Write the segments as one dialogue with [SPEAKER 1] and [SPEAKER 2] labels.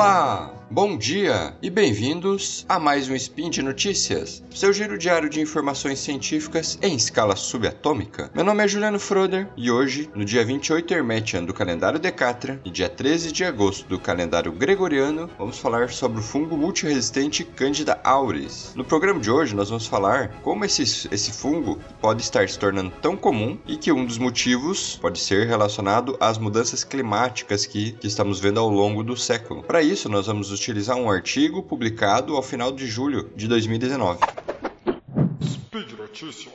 [SPEAKER 1] Olá! Bom dia e bem-vindos a mais um Spin de Notícias, seu giro diário de informações científicas em escala subatômica. Meu nome é Juliano Froder e hoje, no dia 28 Hermetian do calendário Decatra e dia 13 de agosto do calendário Gregoriano, vamos falar sobre o fungo multiresistente Candida auris. No programa de hoje, nós vamos falar como esse, esse fungo pode estar se tornando tão comum e que um dos motivos pode ser relacionado às mudanças climáticas que, que estamos vendo ao longo do século. Para isso, nós vamos utilizar um artigo publicado ao final de julho de 2019. Speed Notícias.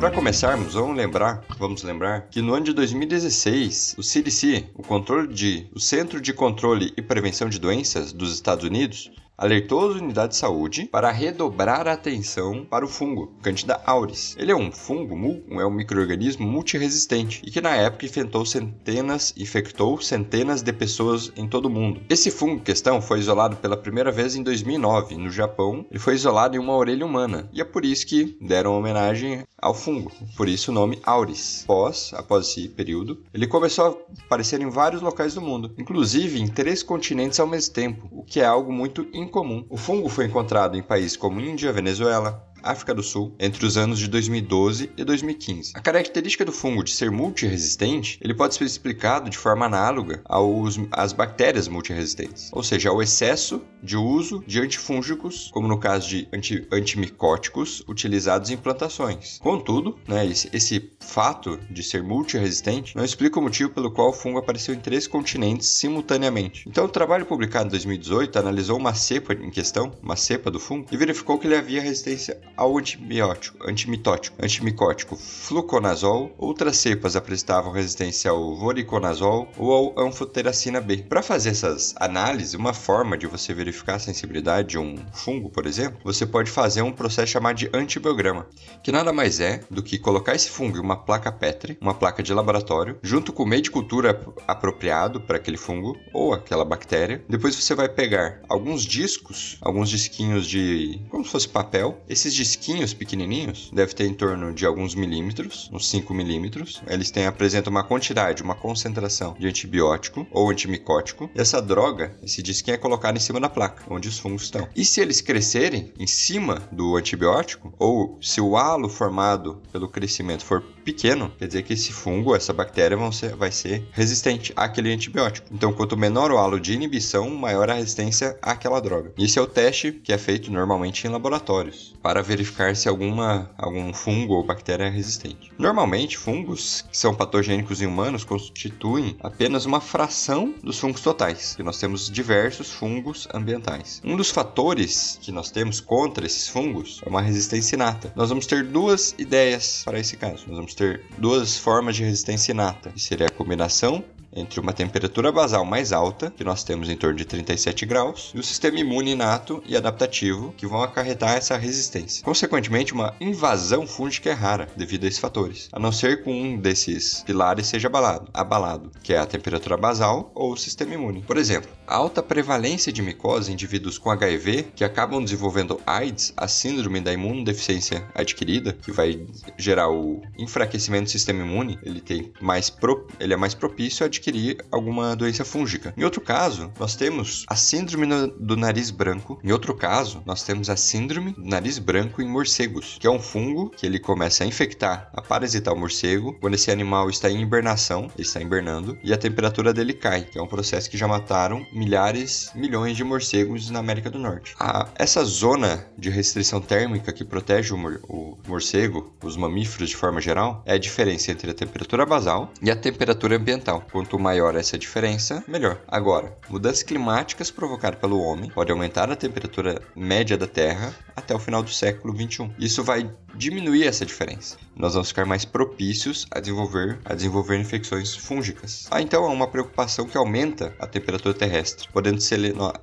[SPEAKER 1] Para começarmos, vamos lembrar, vamos lembrar que no ano de 2016, o CDC, o controle de, o Centro de Controle e Prevenção de Doenças dos Estados Unidos, alertou as unidades de saúde para redobrar a atenção para o fungo Candida auris. Ele é um fungo, é um microorganismo multiresistente e que na época infectou centenas, infectou centenas de pessoas em todo o mundo. Esse fungo em questão foi isolado pela primeira vez em 2009 no Japão. Ele foi isolado em uma orelha humana e é por isso que deram homenagem ao fungo, por isso o nome auris. Após, após esse período, ele começou a aparecer em vários locais do mundo, inclusive em três continentes ao mesmo tempo, o que é algo muito incomum. O fungo foi encontrado em países como Índia, Venezuela, África do Sul entre os anos de 2012 e 2015. A característica do fungo de ser multiresistente, ele pode ser explicado de forma análoga aos, às bactérias multiresistentes, ou seja, ao excesso de uso de antifúngicos, como no caso de anti, antimicóticos utilizados em plantações. Contudo, né, esse, esse fato de ser multiresistente não explica o motivo pelo qual o fungo apareceu em três continentes simultaneamente. Então, o trabalho publicado em 2018 analisou uma cepa em questão, uma cepa do fungo, e verificou que ele havia resistência ao antibiótico, antimitótico, antimicótico fluconazol. Outras cepas apresentavam resistência ao voriconazol ou ao anfoteracina B. Para fazer essas análises, uma forma de você verificar a sensibilidade de um fungo, por exemplo, você pode fazer um processo chamado de antibiograma, que nada mais é do que colocar esse fungo em uma placa Petri, uma placa de laboratório, junto com o meio de cultura apropriado para aquele fungo ou aquela bactéria. Depois você vai pegar alguns discos, alguns disquinhos de como se fosse papel. Esses disquinhos pequenininhos, deve ter em torno de alguns milímetros, uns 5 milímetros. Eles têm, apresentam uma quantidade, uma concentração de antibiótico ou antimicótico. E essa droga, esse disquinho é colocado em cima da placa, onde os fungos estão. E se eles crescerem em cima do antibiótico, ou se o halo formado pelo crescimento for pequeno, quer dizer que esse fungo, essa bactéria ser, vai ser resistente àquele antibiótico. Então, quanto menor o halo de inibição, maior a resistência àquela droga. Esse é o teste que é feito normalmente em laboratórios para verificar se alguma, algum fungo ou bactéria é resistente. Normalmente, fungos que são patogênicos em humanos constituem apenas uma fração dos fungos totais, que nós temos diversos fungos ambientais. Um dos fatores que nós temos contra esses fungos é uma resistência inata. Nós vamos ter duas ideias para esse caso. Nós vamos ter duas formas de resistência inata, que seria a combinação entre uma temperatura basal mais alta, que nós temos em torno de 37 graus, e o sistema imune inato e adaptativo, que vão acarretar essa resistência. Consequentemente, uma invasão fúngica é rara devido a esses fatores, a não ser que um desses pilares seja abalado, abalado, que é a temperatura basal ou o sistema imune. Por exemplo, a alta prevalência de micose em indivíduos com HIV que acabam desenvolvendo AIDS, a síndrome da imunodeficiência adquirida, que vai gerar o enfraquecimento do sistema imune, ele tem mais pro, ele é mais propício a adquirir alguma doença fúngica. Em outro caso, nós temos a síndrome do nariz branco. Em outro caso, nós temos a síndrome do nariz branco em morcegos, que é um fungo que ele começa a infectar, a parasitar o morcego quando esse animal está em hibernação, ele está hibernando, e a temperatura dele cai, que é um processo que já mataram milhares, milhões de morcegos na América do Norte. A, essa zona de restrição térmica que protege o, mor o morcego, os mamíferos de forma geral, é a diferença entre a temperatura basal e a temperatura ambiental. Quanto Quanto maior essa diferença, melhor. Agora, mudanças climáticas provocadas pelo homem podem aumentar a temperatura média da Terra até o final do século 21. Isso vai diminuir essa diferença. Nós vamos ficar mais propícios a desenvolver, a desenvolver infecções fúngicas. Ah, então é uma preocupação que aumenta a temperatura terrestre. Podendo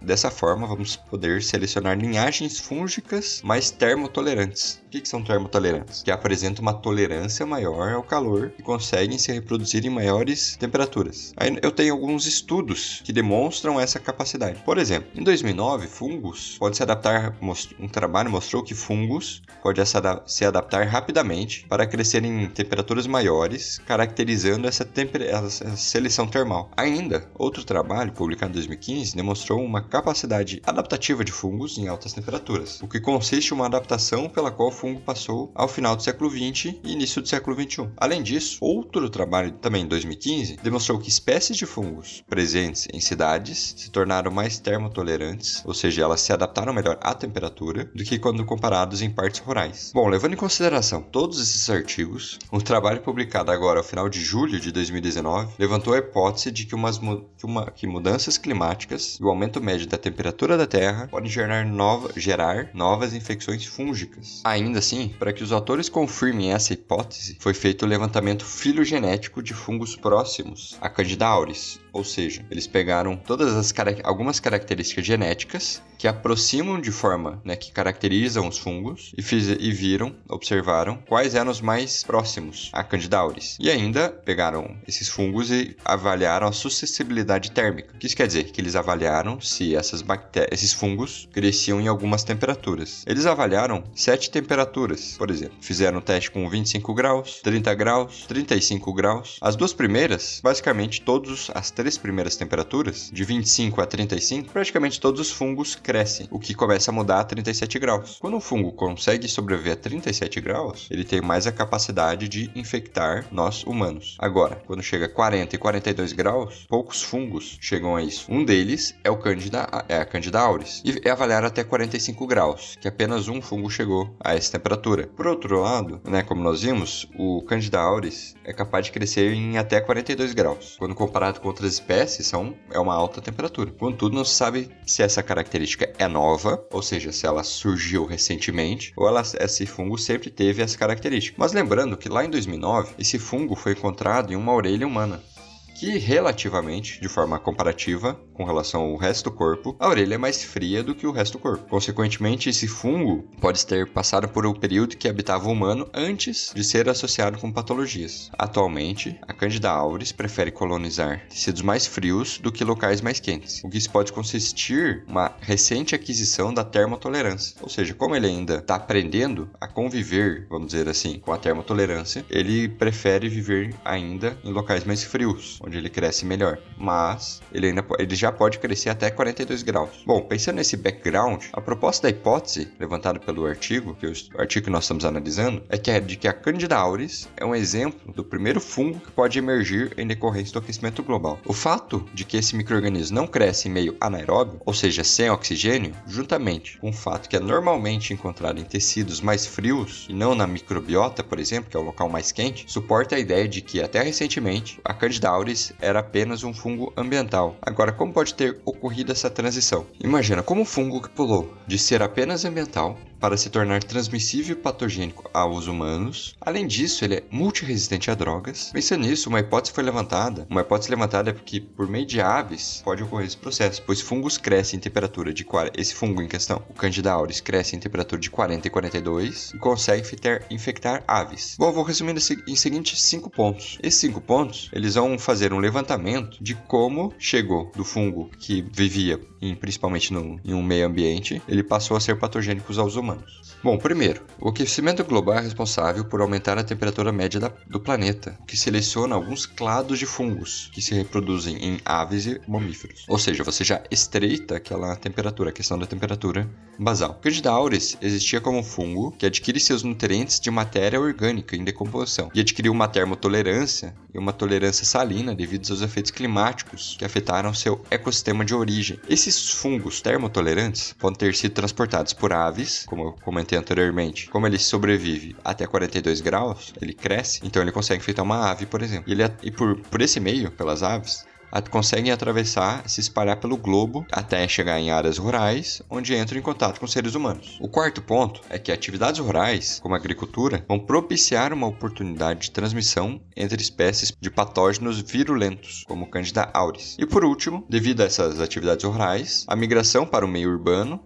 [SPEAKER 1] dessa forma, vamos poder selecionar linhagens fúngicas mais termotolerantes. O que, que são termotolerantes? Que apresentam uma tolerância maior ao calor e conseguem se reproduzir em maiores temperaturas. Aí eu tenho alguns estudos que demonstram essa capacidade. Por exemplo, em 2009, fungos pode se adaptar. Um trabalho mostrou que fungos pode se adaptar rapidamente para crescer em temperaturas maiores, caracterizando essa, essa seleção termal. Ainda, outro trabalho publicado em 2015 demonstrou uma capacidade adaptativa de fungos em altas temperaturas, o que consiste em uma adaptação pela qual o fungo passou ao final do século XX e início do século XXI. Além disso, outro trabalho também em 2015 demonstrou que espécies de fungos presentes em cidades se tornaram mais termotolerantes, ou seja, elas se adaptaram melhor à temperatura do que quando comparados em partes rurais. Bom, levando em consideração todos esses artigos, um trabalho publicado agora ao final de julho de 2019 levantou a hipótese de que, umas, que, uma, que mudanças climáticas e o aumento médio da temperatura da Terra podem gerar, nova, gerar novas infecções fúngicas. Ainda assim, para que os autores confirmem essa hipótese, foi feito o levantamento filogenético de fungos próximos a Candida auris, ou seja, eles pegaram todas as algumas características genéticas que aproximam de forma, né, que caracterizam os fungos e, fiz, e viram, observaram quais eram os mais próximos a Candida auris. E ainda pegaram esses fungos e avaliaram a suscessibilidade térmica. O que isso quer dizer? Que eles avaliaram se essas bactérias, esses fungos cresciam em algumas temperaturas. Eles avaliaram sete temperaturas, por exemplo. Fizeram o teste com 25 graus, 30 graus, 35 graus. As duas primeiras, basicamente todos as três três primeiras temperaturas, de 25 a 35, praticamente todos os fungos crescem, o que começa a mudar a 37 graus. Quando um fungo consegue sobreviver a 37 graus, ele tem mais a capacidade de infectar nós humanos. Agora, quando chega a 40 e 42 graus, poucos fungos chegam a isso. Um deles é o Candida, é a Candida auris, e é avaliado até 45 graus, que apenas um fungo chegou a essa temperatura. Por outro lado, né, como nós vimos, o Candida auris é capaz de crescer em até 42 graus, quando comparado com outras espécies são, é uma alta temperatura. Contudo, não se sabe se essa característica é nova, ou seja, se ela surgiu recentemente, ou ela, esse fungo sempre teve essa característica. Mas lembrando que lá em 2009, esse fungo foi encontrado em uma orelha humana que relativamente, de forma comparativa com relação ao resto do corpo, a orelha é mais fria do que o resto do corpo. Consequentemente, esse fungo pode ter passado por um período que habitava o humano antes de ser associado com patologias. Atualmente, a Candida auris prefere colonizar tecidos mais frios do que locais mais quentes, o que isso pode consistir uma recente aquisição da termotolerância. Ou seja, como ele ainda está aprendendo a conviver, vamos dizer assim, com a termotolerância, ele prefere viver ainda em locais mais frios, onde ele cresce melhor. Mas ele ainda ele já pode crescer até 42 graus. Bom, pensando nesse background, a proposta da hipótese levantada pelo artigo, que é o artigo que nós estamos analisando, é que é de que a Candida auris é um exemplo do primeiro fungo que pode emergir em decorrência do aquecimento global. O fato de que esse microorganismo não cresce em meio anaeróbio, ou seja, sem oxigênio, juntamente com o fato que é normalmente encontrado em tecidos mais frios e não na microbiota, por exemplo, que é o local mais quente, suporta a ideia de que até recentemente a Candida auris era apenas um fungo ambiental. Agora, como pode ter ocorrido essa transição? Imagina como um fungo que pulou de ser apenas ambiental para se tornar transmissível e patogênico aos humanos. Além disso, ele é multiresistente a drogas. Pensando nisso, uma hipótese foi levantada. Uma hipótese levantada é porque, por meio de aves, pode ocorrer esse processo, pois fungos crescem em temperatura de 40. Esse fungo em questão, o Candida auris, cresce em temperatura de 40 e 42 e consegue infectar, aves. Bom, vou resumir em seguintes cinco pontos. Esses cinco pontos, eles vão fazer um levantamento de como chegou do fungo que vivia em, principalmente no, em um meio ambiente, ele passou a ser patogênico aos humanos. Bom, primeiro, o aquecimento global é responsável por aumentar a temperatura média da, do planeta, que seleciona alguns clados de fungos que se reproduzem em aves e mamíferos. Ou seja, você já estreita aquela temperatura, a questão da temperatura basal. Candida auris existia como um fungo que adquire seus nutrientes de matéria orgânica em decomposição e adquiriu uma termotolerância e uma tolerância salina devido aos efeitos climáticos que afetaram seu ecossistema de origem. Esses fungos termotolerantes podem ter sido transportados por aves, como eu comentei anteriormente, como ele sobrevive até 42 graus, ele cresce, então ele consegue infectar uma ave, por exemplo. E, ele, e por, por esse meio, pelas aves, conseguem atravessar, se espalhar pelo globo até chegar em áreas rurais, onde entram em contato com seres humanos. O quarto ponto é que atividades rurais, como a agricultura, vão propiciar uma oportunidade de transmissão entre espécies de patógenos virulentos, como Candida auris. E por último, devido a essas atividades rurais, a migração para o meio urbano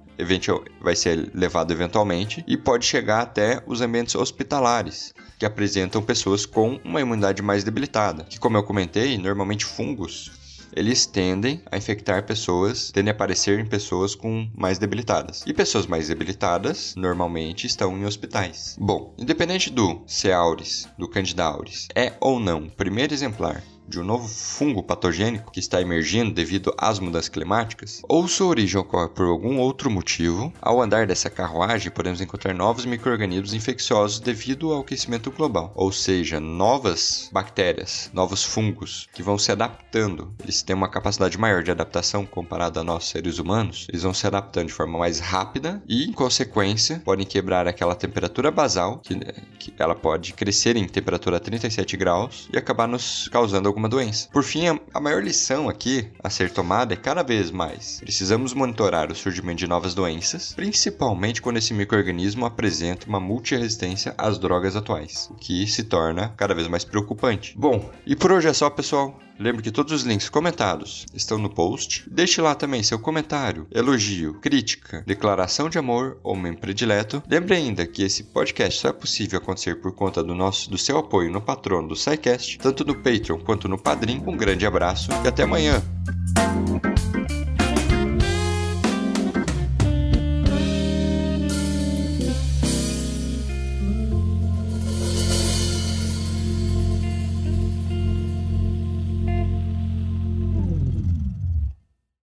[SPEAKER 1] vai ser levado eventualmente e pode chegar até os ambientes hospitalares, que apresentam pessoas com uma imunidade mais debilitada, que como eu comentei, normalmente fungos eles tendem a infectar pessoas, tendem a aparecer em pessoas com mais debilitadas. E pessoas mais debilitadas normalmente estão em hospitais. Bom, independente do C. auris, do Candida auris, é ou não primeiro exemplar de um novo fungo patogênico que está emergindo devido às mudanças climáticas, ou sua origem ocorre por algum outro motivo, ao andar dessa carruagem podemos encontrar novos microrganismos infecciosos devido ao aquecimento global, ou seja, novas bactérias, novos fungos que vão se adaptando. Eles têm uma capacidade maior de adaptação comparada a nós seres humanos, eles vão se adaptando de forma mais rápida e, em consequência, podem quebrar aquela temperatura basal, que, que ela pode crescer em temperatura a 37 graus e acabar nos causando algum alguma doença. Por fim, a maior lição aqui a ser tomada é cada vez mais precisamos monitorar o surgimento de novas doenças, principalmente quando esse microorganismo apresenta uma multiresistência às drogas atuais, o que se torna cada vez mais preocupante. Bom, e por hoje é só, pessoal. Lembre que todos os links comentados estão no post. Deixe lá também seu comentário, elogio, crítica, declaração de amor ou membro predileto. Lembre ainda que esse podcast só é possível acontecer por conta do nosso do seu apoio no patrono do SciCast, tanto no Patreon quanto no Padrim. Um grande abraço e até amanhã!